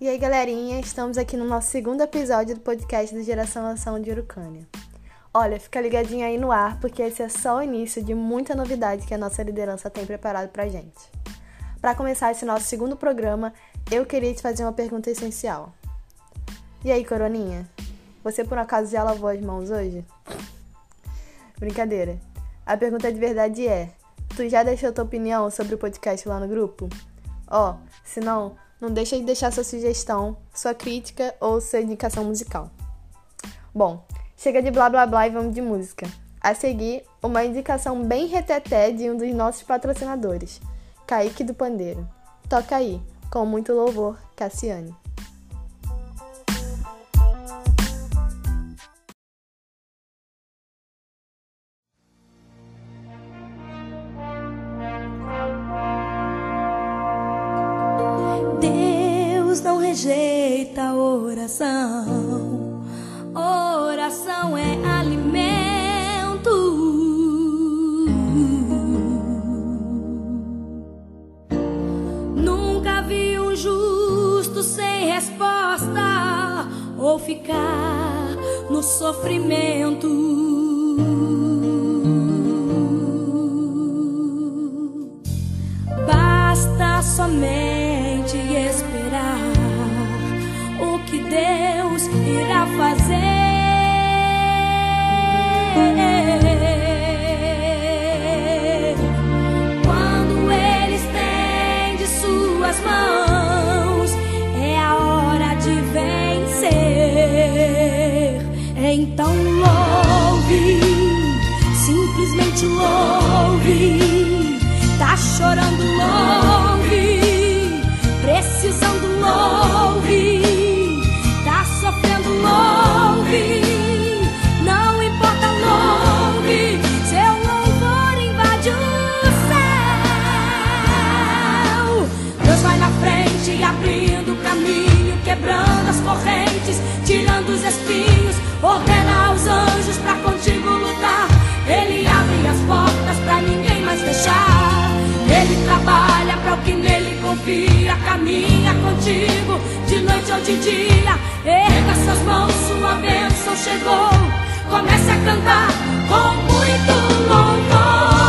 E aí, galerinha, estamos aqui no nosso segundo episódio do podcast do Geração Ação de Urucânia. Olha, fica ligadinho aí no ar, porque esse é só o início de muita novidade que a nossa liderança tem preparado pra gente. Para começar esse nosso segundo programa, eu queria te fazer uma pergunta essencial. E aí, Coroninha? Você por acaso já lavou as mãos hoje? Brincadeira. A pergunta de verdade é: tu já deixou tua opinião sobre o podcast lá no grupo? Ó, oh, se não, não deixa de deixar sua sugestão, sua crítica ou sua indicação musical. Bom, chega de blá blá blá e vamos de música. A seguir, uma indicação bem reteté de um dos nossos patrocinadores, Kaique do Pandeiro. Toca aí, com muito louvor, Cassiane. Então louve, simplesmente louve. Tá chorando, louve. Precisando, louve. Não importa longe, seu louvor invade o céu. Deus vai na frente, abrindo o caminho, quebrando as correntes, tirando os espinhos, ordena aos anjos pra contigo lutar. Ele abre as portas pra ninguém mais fechar. Ele trabalha para o que nele confia, caminha contigo de noite ou de dia. Erga suas mãos, sua bênção chegou. Comece a cantar com muito louvor,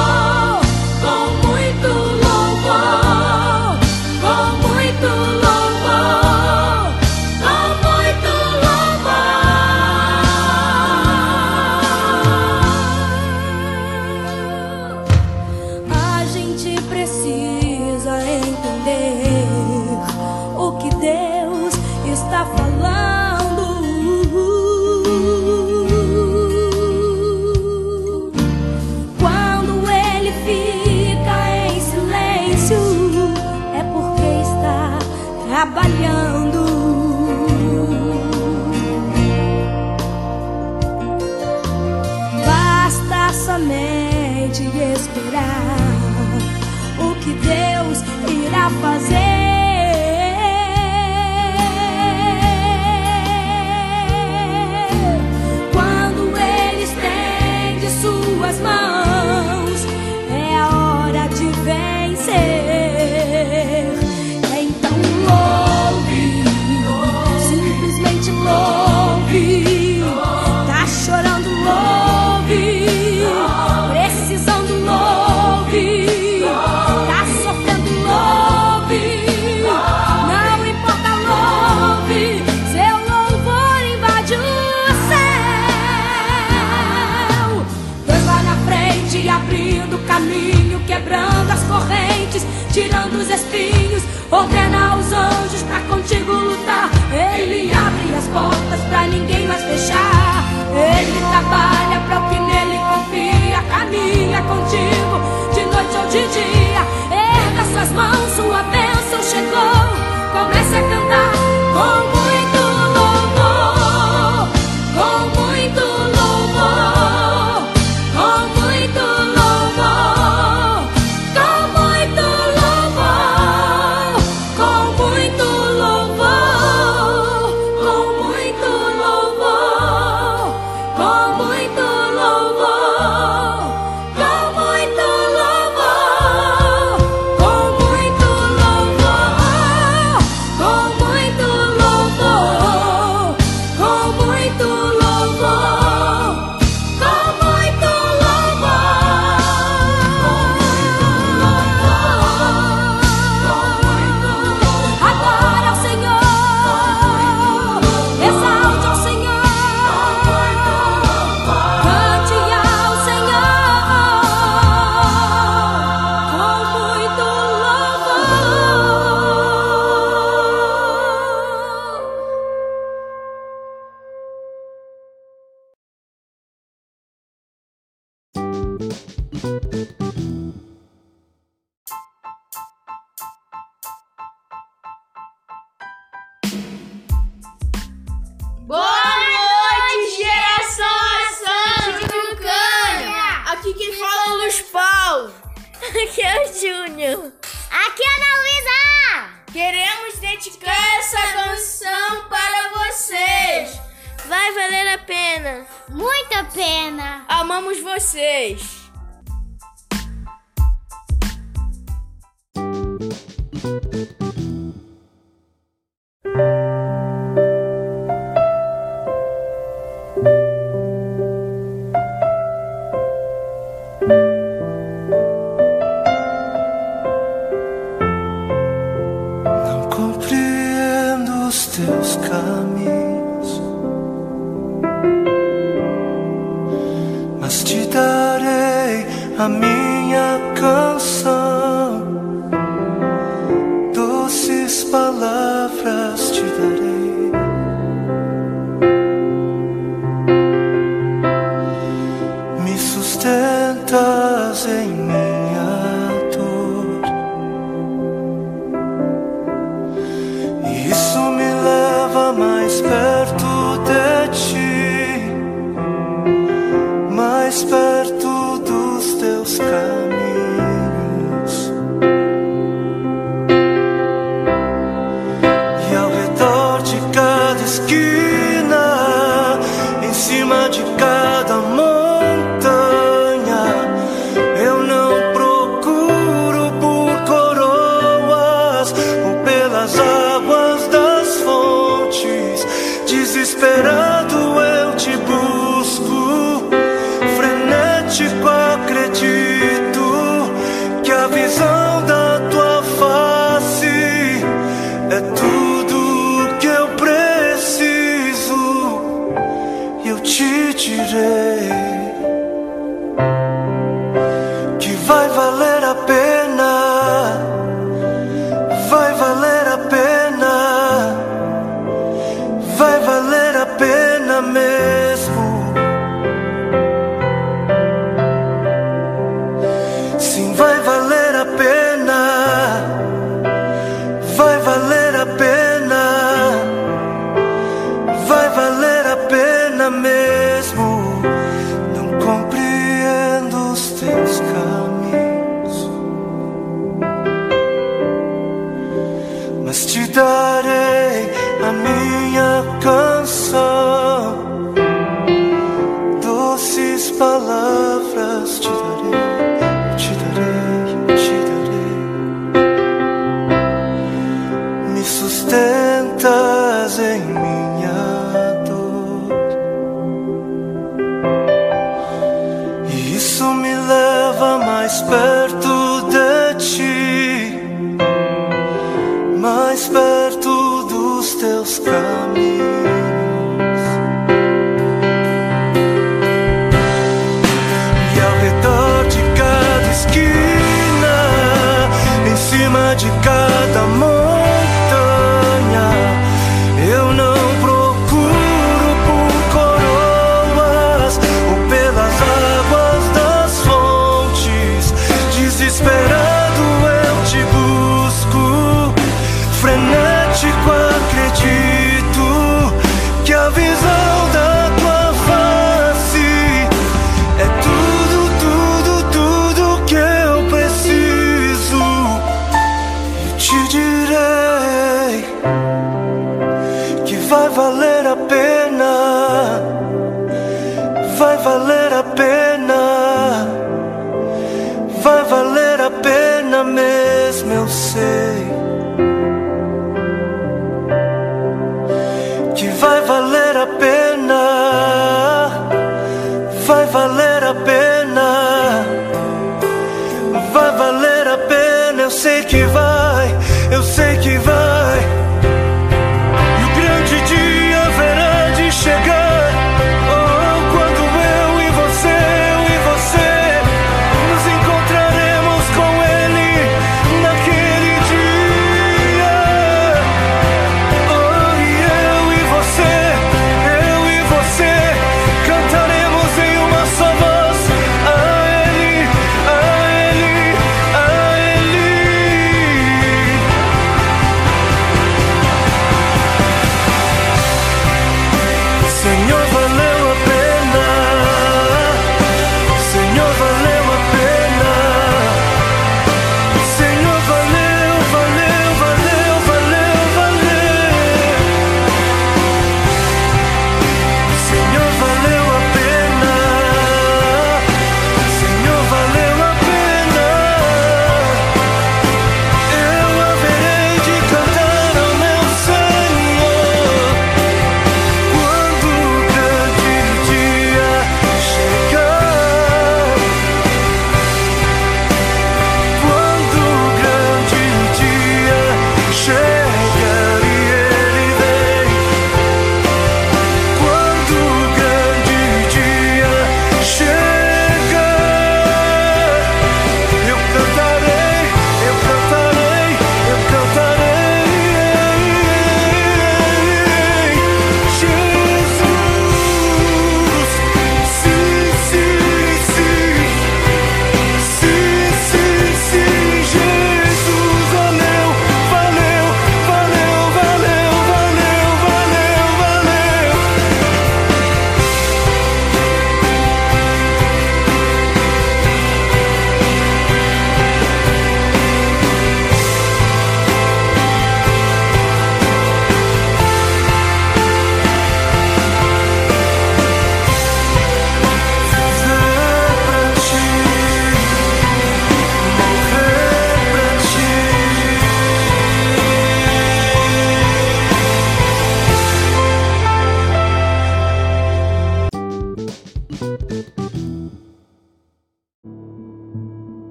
que a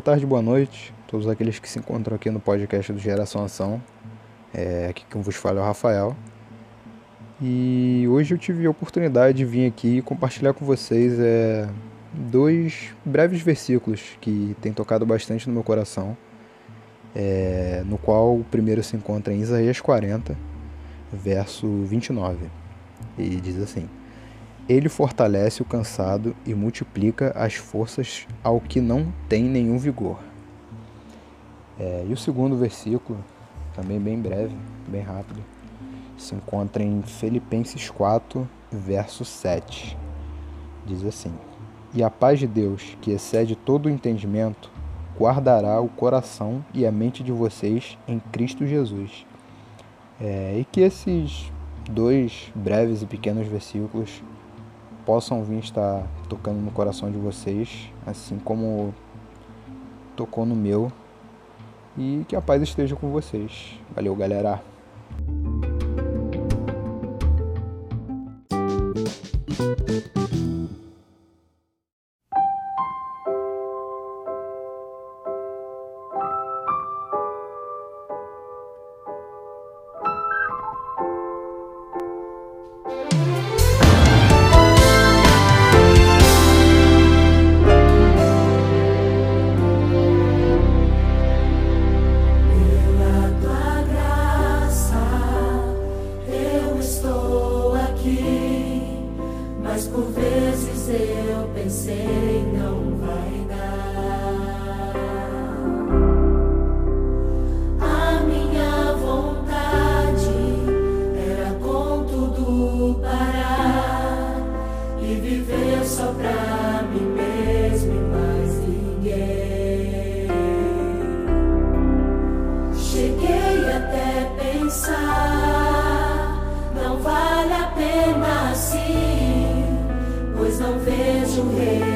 boa tarde, boa noite, todos aqueles que se encontram aqui no podcast do Geração Ação. É, aqui quem vos fala é o Rafael. E hoje eu tive a oportunidade de vir aqui compartilhar com vocês é, dois breves versículos que têm tocado bastante no meu coração. É, no qual o primeiro se encontra em Isaías 40, verso 29. E diz assim: Ele fortalece o cansado e multiplica as forças ao que não tem nenhum vigor. É, e o segundo versículo, também bem breve, bem rápido, se encontra em Filipenses 4, verso 7. Diz assim: E a paz de Deus, que excede todo o entendimento, guardará o coração e a mente de vocês em Cristo Jesus. É, e que esses dois breves e pequenos versículos possam vir estar tocando no coração de vocês, assim como tocou no meu, e que a paz esteja com vocês. Valeu, galera! mas por vezes eu pensei não vai dar. A minha vontade era com tudo parar e viver só pra não vejo rei.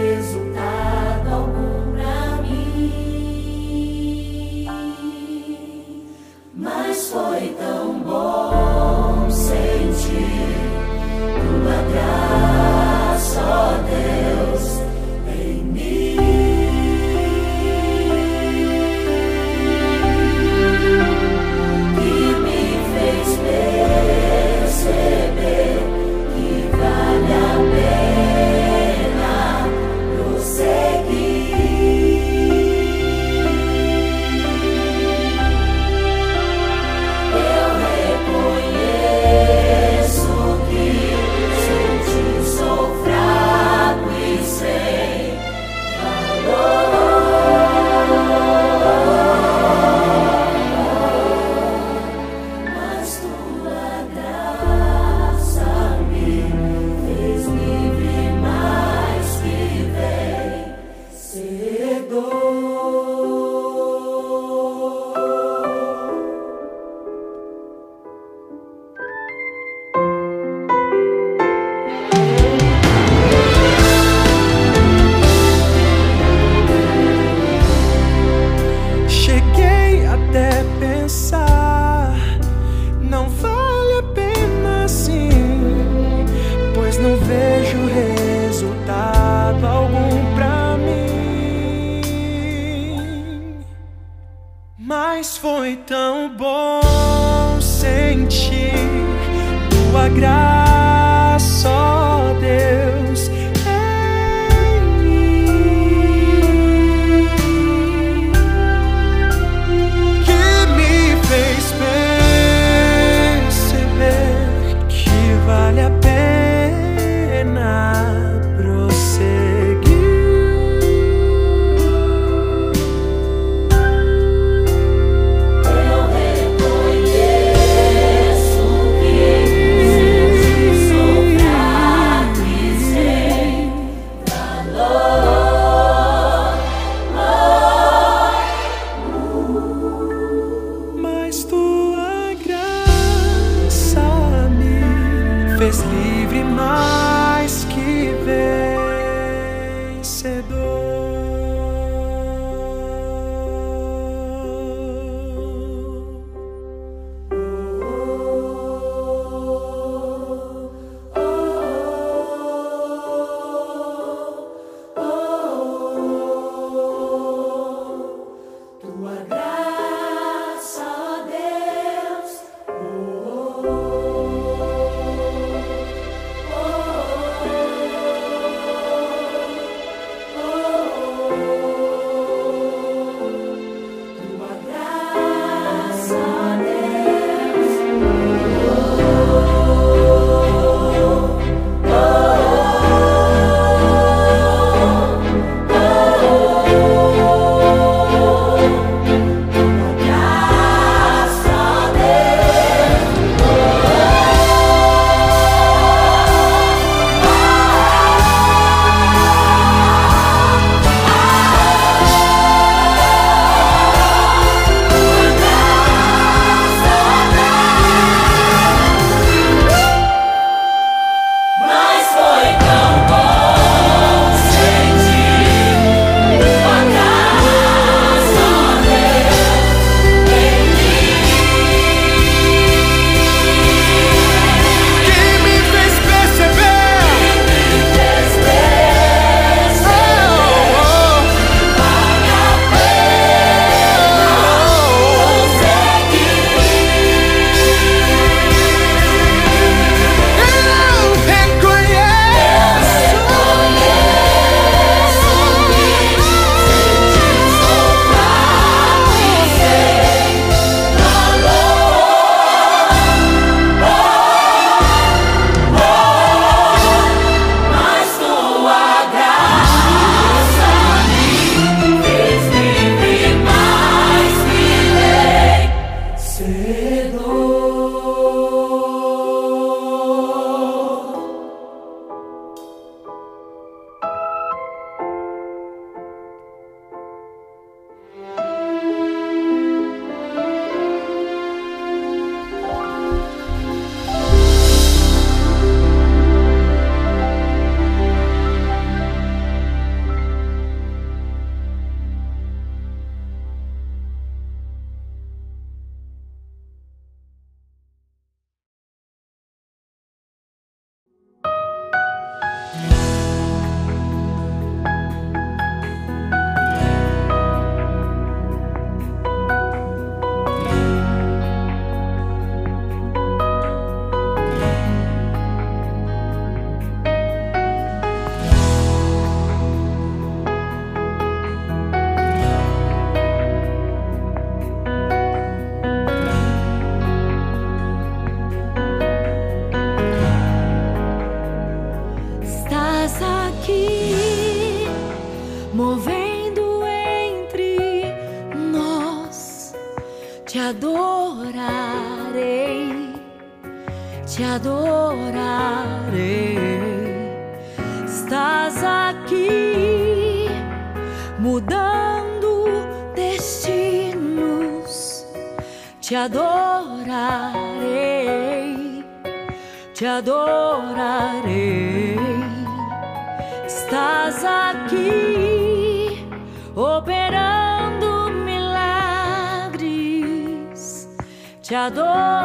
te adorarei. Estás aqui mudando destinos, te adorarei, te adorarei. Estás aqui operando milagres, te adorarei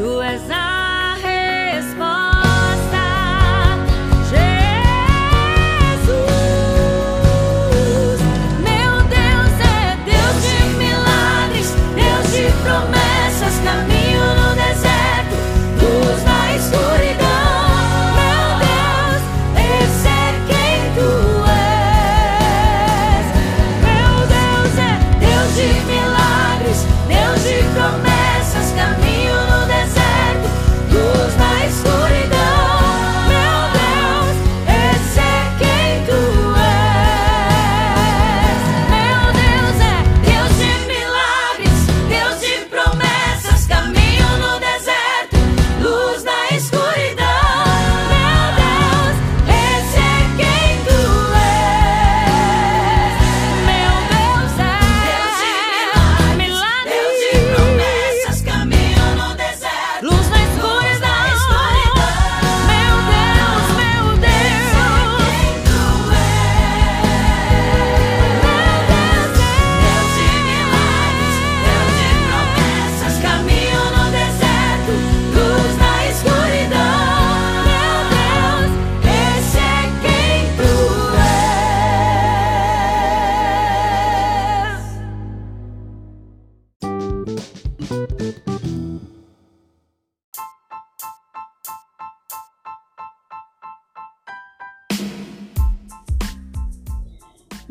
Tu és a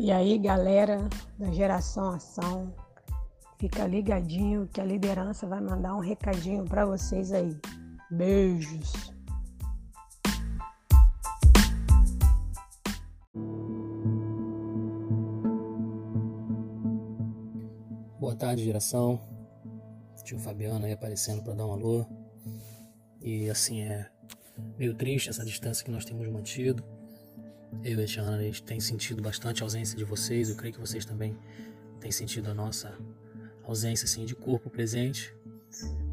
E aí, galera da Geração Ação, fica ligadinho que a liderança vai mandar um recadinho para vocês aí. Beijos. Boa tarde, geração. Tio Fabiano aí aparecendo para dar um alô. E assim é meio triste essa distância que nós temos mantido. Eu e a Tiana, a gente tem sentido bastante a ausência de vocês. Eu creio que vocês também têm sentido a nossa ausência assim, de corpo presente.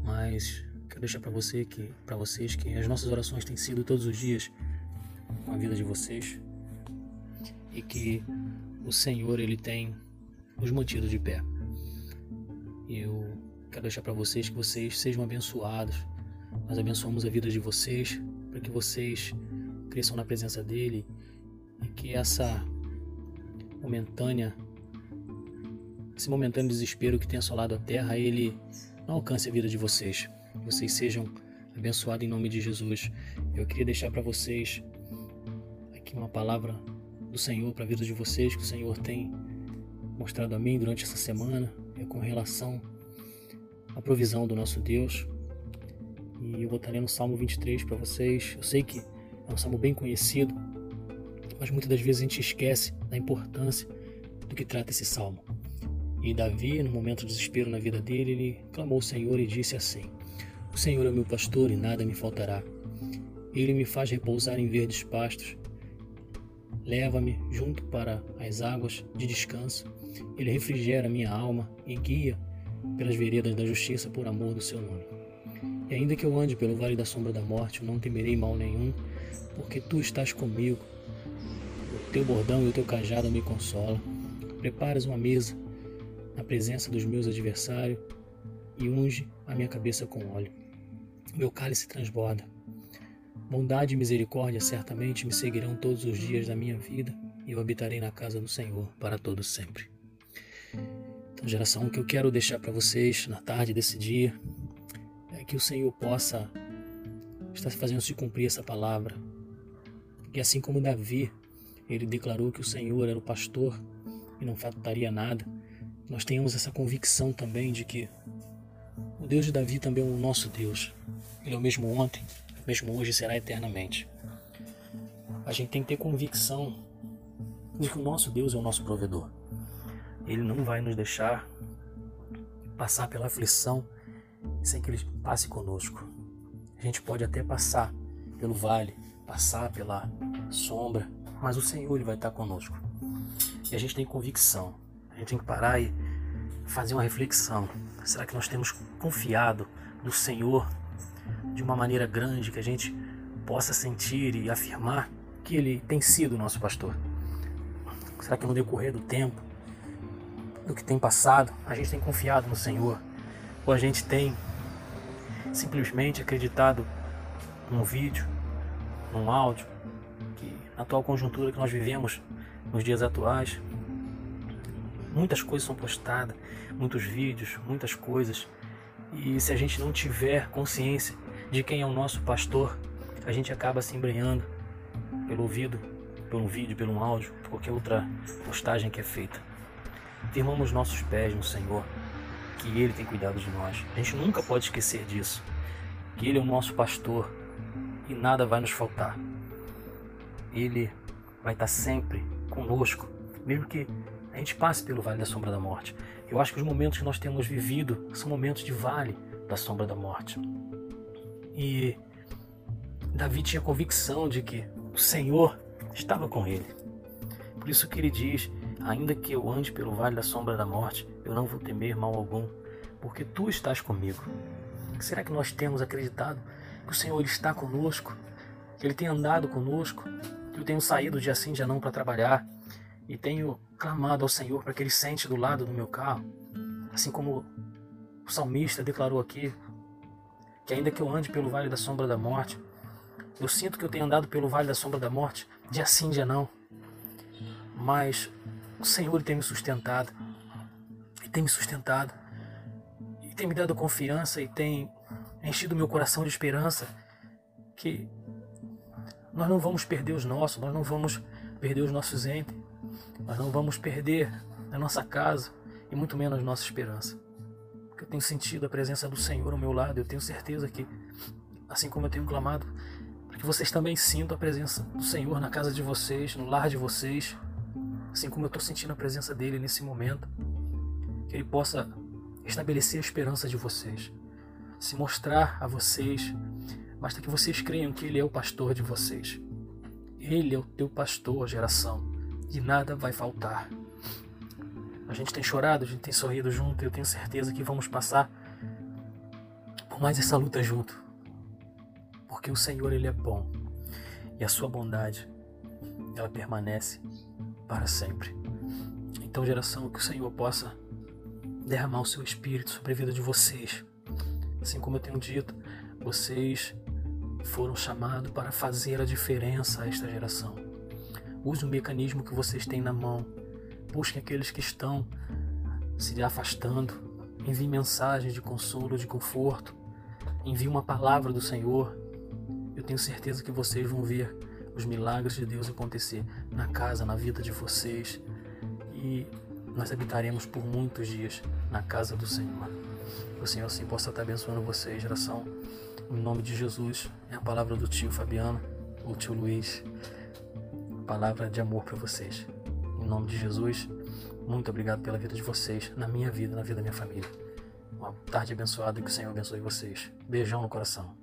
Mas quero deixar para você que, para vocês que as nossas orações têm sido todos os dias com a vida de vocês e que o Senhor ele tem nos mantido de pé. Eu quero deixar para vocês que vocês sejam abençoados. Nós abençoamos a vida de vocês para que vocês cresçam na presença dele e que essa momentânea esse momentâneo desespero que tem assolado a terra, ele não alcance a vida de vocês. Vocês sejam abençoados em nome de Jesus. Eu queria deixar para vocês aqui uma palavra do Senhor para a vida de vocês que o Senhor tem mostrado a mim durante essa semana, é com relação à provisão do nosso Deus. E eu vou estar lendo o Salmo 23 para vocês. Eu sei que é um salmo bem conhecido, mas muitas das vezes a gente esquece da importância do que trata esse salmo. E Davi, no momento de desespero na vida dele, ele clamou ao Senhor e disse assim: O Senhor é meu pastor e nada me faltará. Ele me faz repousar em verdes pastos. Leva-me junto para as águas de descanso. Ele refrigera minha alma e guia pelas veredas da justiça por amor do seu nome. E ainda que eu ande pelo vale da sombra da morte, eu não temerei mal nenhum, porque tu estás comigo. Teu bordão e o teu cajado me consolam. Preparas uma mesa na presença dos meus adversários e unge a minha cabeça com óleo. Meu cálice transborda. Bondade e misericórdia certamente me seguirão todos os dias da minha vida e eu habitarei na casa do Senhor para todo sempre. Então, geração, o que eu quero deixar para vocês na tarde desse dia é que o Senhor possa estar fazendo se cumprir essa palavra. Que assim como Davi, ele declarou que o Senhor era o pastor e não faltaria nada, nós tenhamos essa convicção também de que o Deus de Davi também é o nosso Deus. Ele é o mesmo ontem, mesmo hoje será eternamente. A gente tem que ter convicção de que o nosso Deus é o nosso provedor. Ele não vai nos deixar passar pela aflição sem que Ele passe conosco. A gente pode até passar pelo vale, passar pela sombra, mas o Senhor ele vai estar conosco. E a gente tem convicção a gente tem que parar e fazer uma reflexão. Será que nós temos confiado no Senhor de uma maneira grande que a gente possa sentir e afirmar que Ele tem sido o nosso pastor? Será que no decorrer do tempo, do que tem passado, a gente tem confiado no Senhor? Ou a gente tem simplesmente acreditado num vídeo, num áudio, atual conjuntura que nós vivemos nos dias atuais, Muitas coisas são postadas, muitos vídeos, muitas coisas. E se a gente não tiver consciência de quem é o nosso pastor, a gente acaba se embrenhando pelo ouvido, pelo vídeo, pelo áudio, por qualquer outra postagem que é feita. Firmamos nossos pés no Senhor, que Ele tem cuidado de nós. A gente nunca pode esquecer disso, que Ele é o nosso pastor e nada vai nos faltar. Ele vai estar sempre conosco, mesmo que a gente passe pelo vale da sombra da morte. Eu acho que os momentos que nós temos vivido são momentos de vale da sombra da morte. E Davi tinha convicção de que o Senhor estava com ele. Por isso que ele diz: Ainda que eu ande pelo vale da sombra da morte, eu não vou temer mal algum, porque tu estás comigo. Será que nós temos acreditado que o Senhor está conosco? Que Ele tem andado conosco? Eu tenho saído dia sim, dia não para trabalhar? e tenho clamado ao Senhor para que Ele sente do lado do meu carro, assim como o salmista declarou aqui, que ainda que eu ande pelo vale da sombra da morte, eu sinto que eu tenho andado pelo vale da sombra da morte, dia sim, dia não, mas o Senhor tem me sustentado, e tem me sustentado, e tem me dado confiança, e tem enchido meu coração de esperança, que nós não vamos perder os nossos, nós não vamos perder os nossos entes, Nós não vamos perder a nossa casa e muito menos nossa esperança. Porque eu tenho sentido a presença do Senhor ao meu lado, eu tenho certeza que, assim como eu tenho clamado, para que vocês também sintam a presença do Senhor na casa de vocês, no lar de vocês, assim como eu estou sentindo a presença dele nesse momento, que ele possa estabelecer a esperança de vocês, se mostrar a vocês, basta que vocês creiam que ele é o pastor de vocês. Ele é o teu pastor, geração, e nada vai faltar. A gente tem chorado, a gente tem sorrido junto, e eu tenho certeza que vamos passar por mais essa luta junto. Porque o Senhor, Ele é bom, e a sua bondade, ela permanece para sempre. Então, geração, que o Senhor possa derramar o seu espírito sobre a vida de vocês. Assim como eu tenho dito, vocês foram chamados para fazer a diferença a esta geração. Use o mecanismo que vocês têm na mão. Busquem aqueles que estão se afastando. Envie mensagens de consolo, de conforto. Envie uma palavra do Senhor. Eu tenho certeza que vocês vão ver os milagres de Deus acontecer na casa, na vida de vocês. E nós habitaremos por muitos dias na casa do Senhor. Que o Senhor assim possa estar abençoando vocês, geração. Em nome de Jesus, é a palavra do tio Fabiano, o tio Luiz. Palavra de amor para vocês. Em nome de Jesus, muito obrigado pela vida de vocês, na minha vida, na vida da minha família. Uma tarde abençoada e que o Senhor abençoe vocês. Beijão no coração.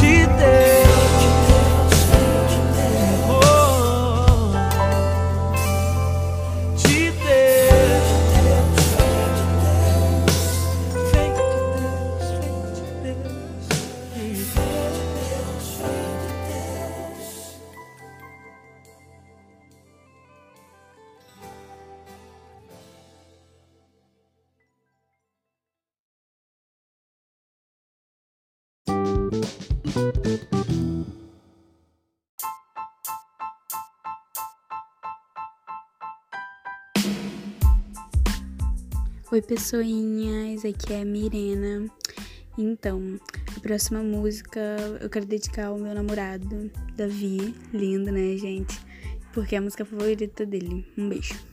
she Oi, pessoinhas, aqui é a Mirena. Então, a próxima música eu quero dedicar ao meu namorado, Davi. Lindo, né, gente? Porque é a música favorita dele. Um beijo.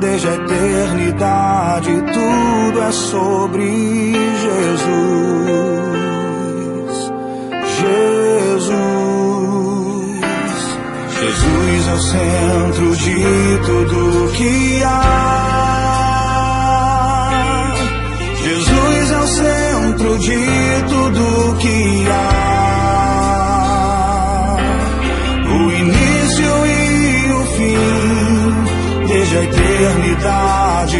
Desde a eternidade tudo é sobre Jesus. Jesus. Jesus é o centro de tudo que há. Jesus é o centro de tudo que há.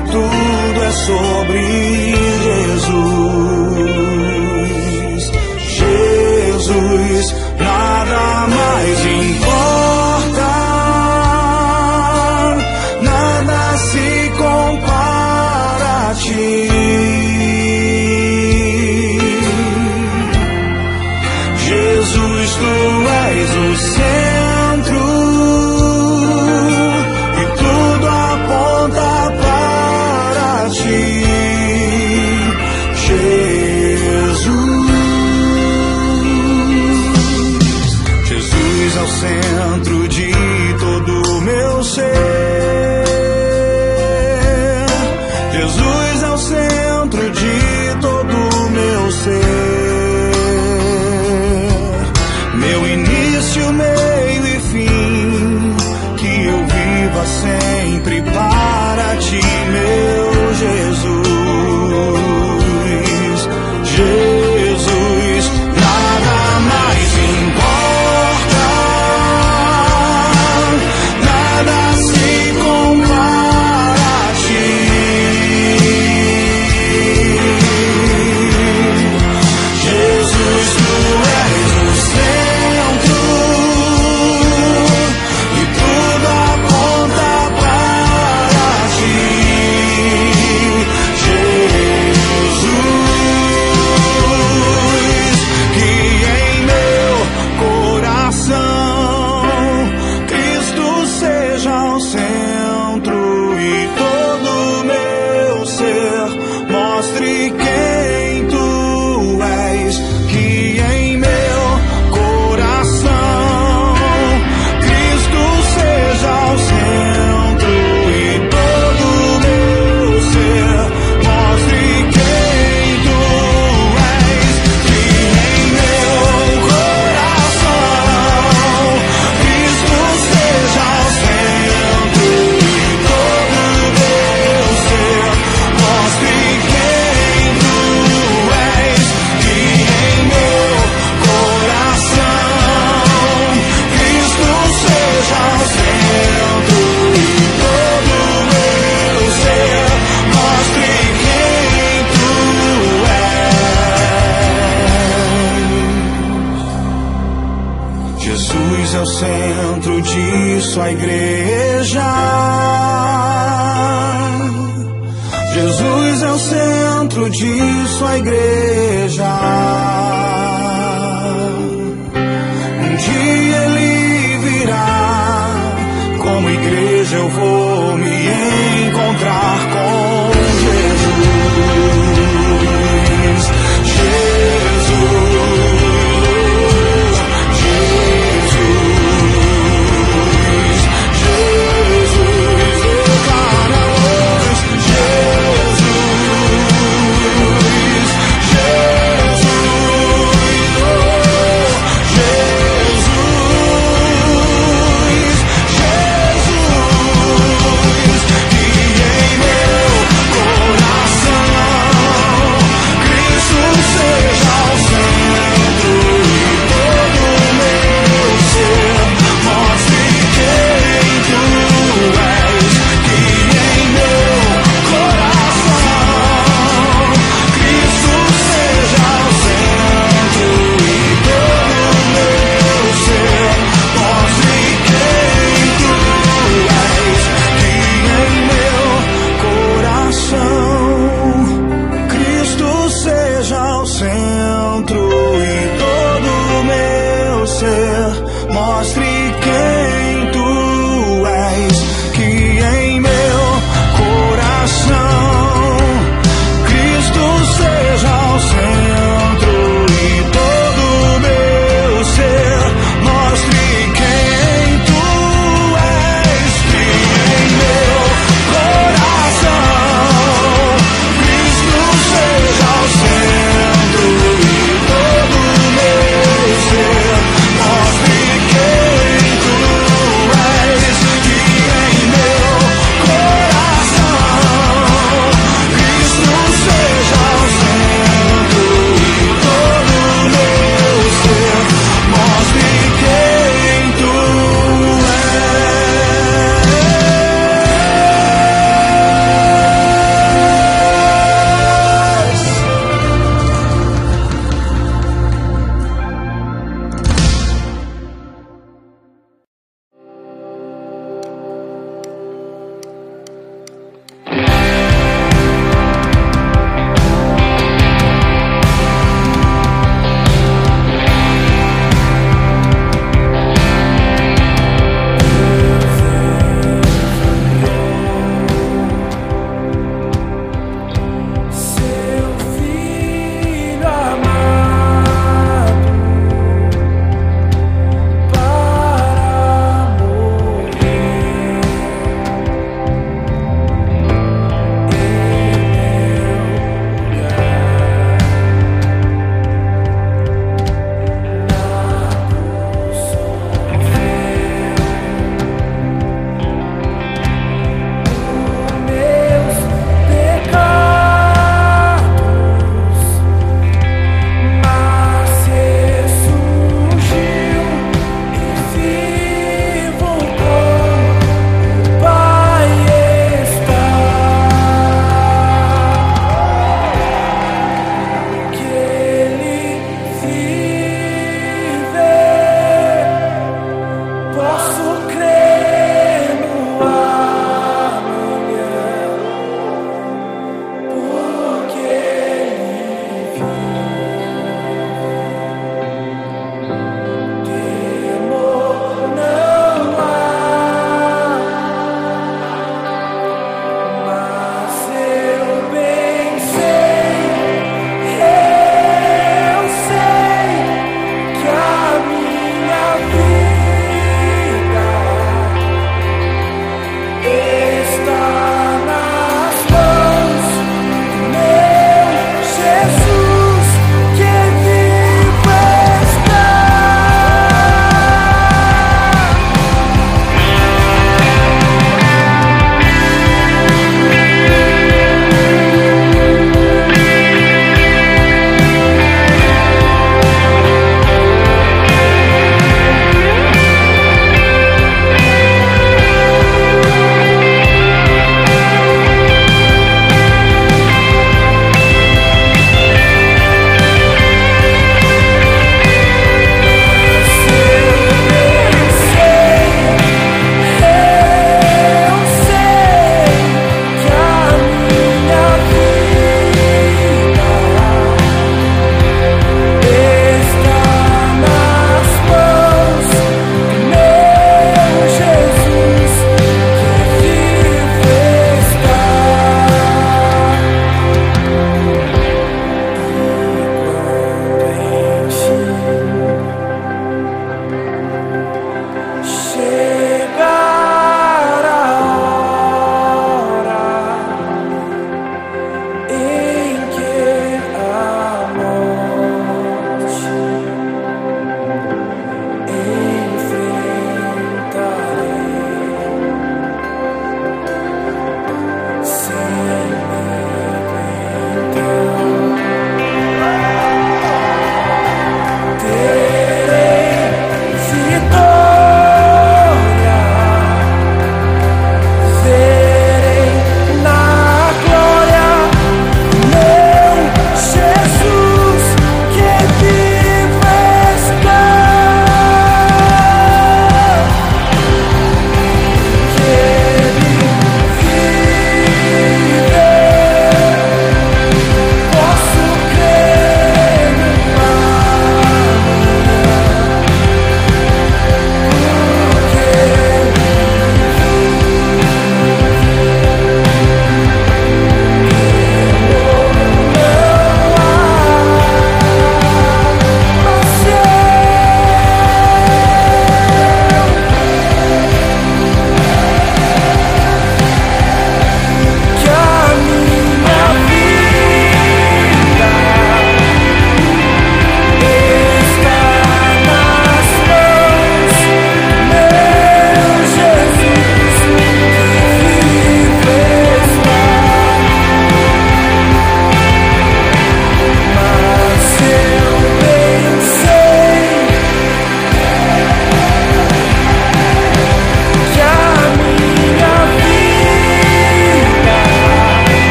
tudo é sobre Jesus. Jesus. disso a igreja. Jesus é o centro disso a igreja.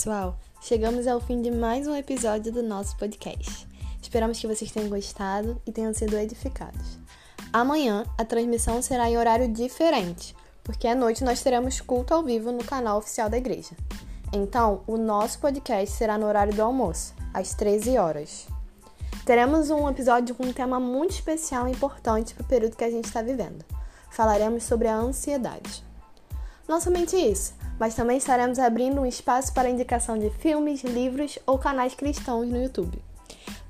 Pessoal, chegamos ao fim de mais um episódio do nosso podcast. Esperamos que vocês tenham gostado e tenham sido edificados. Amanhã a transmissão será em horário diferente, porque à noite nós teremos culto ao vivo no canal oficial da igreja. Então, o nosso podcast será no horário do almoço, às 13 horas. Teremos um episódio com um tema muito especial e importante para o período que a gente está vivendo. Falaremos sobre a ansiedade. Não somente isso, mas também estaremos abrindo um espaço para indicação de filmes, livros ou canais cristãos no YouTube.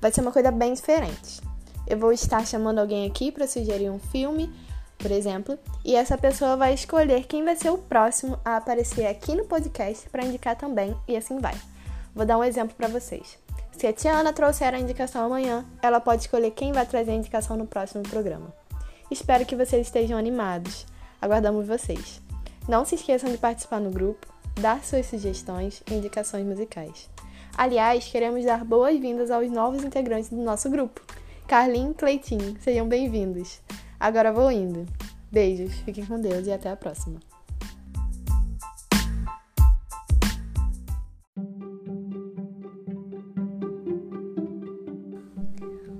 Vai ser uma coisa bem diferente. Eu vou estar chamando alguém aqui para sugerir um filme, por exemplo, e essa pessoa vai escolher quem vai ser o próximo a aparecer aqui no podcast para indicar também, e assim vai. Vou dar um exemplo para vocês. Se a Tiana trouxer a indicação amanhã, ela pode escolher quem vai trazer a indicação no próximo programa. Espero que vocês estejam animados. Aguardamos vocês. Não se esqueçam de participar no grupo, dar suas sugestões e indicações musicais. Aliás, queremos dar boas-vindas aos novos integrantes do nosso grupo, Carlinhos e Cleitinho. Sejam bem-vindos. Agora vou indo. Beijos, fiquem com Deus e até a próxima.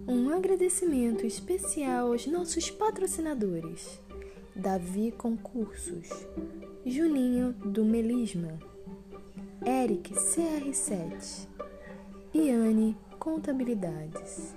Um agradecimento especial aos nossos patrocinadores. Davi Concursos, Juninho do Melisma, Eric CR7, Iane Contabilidades.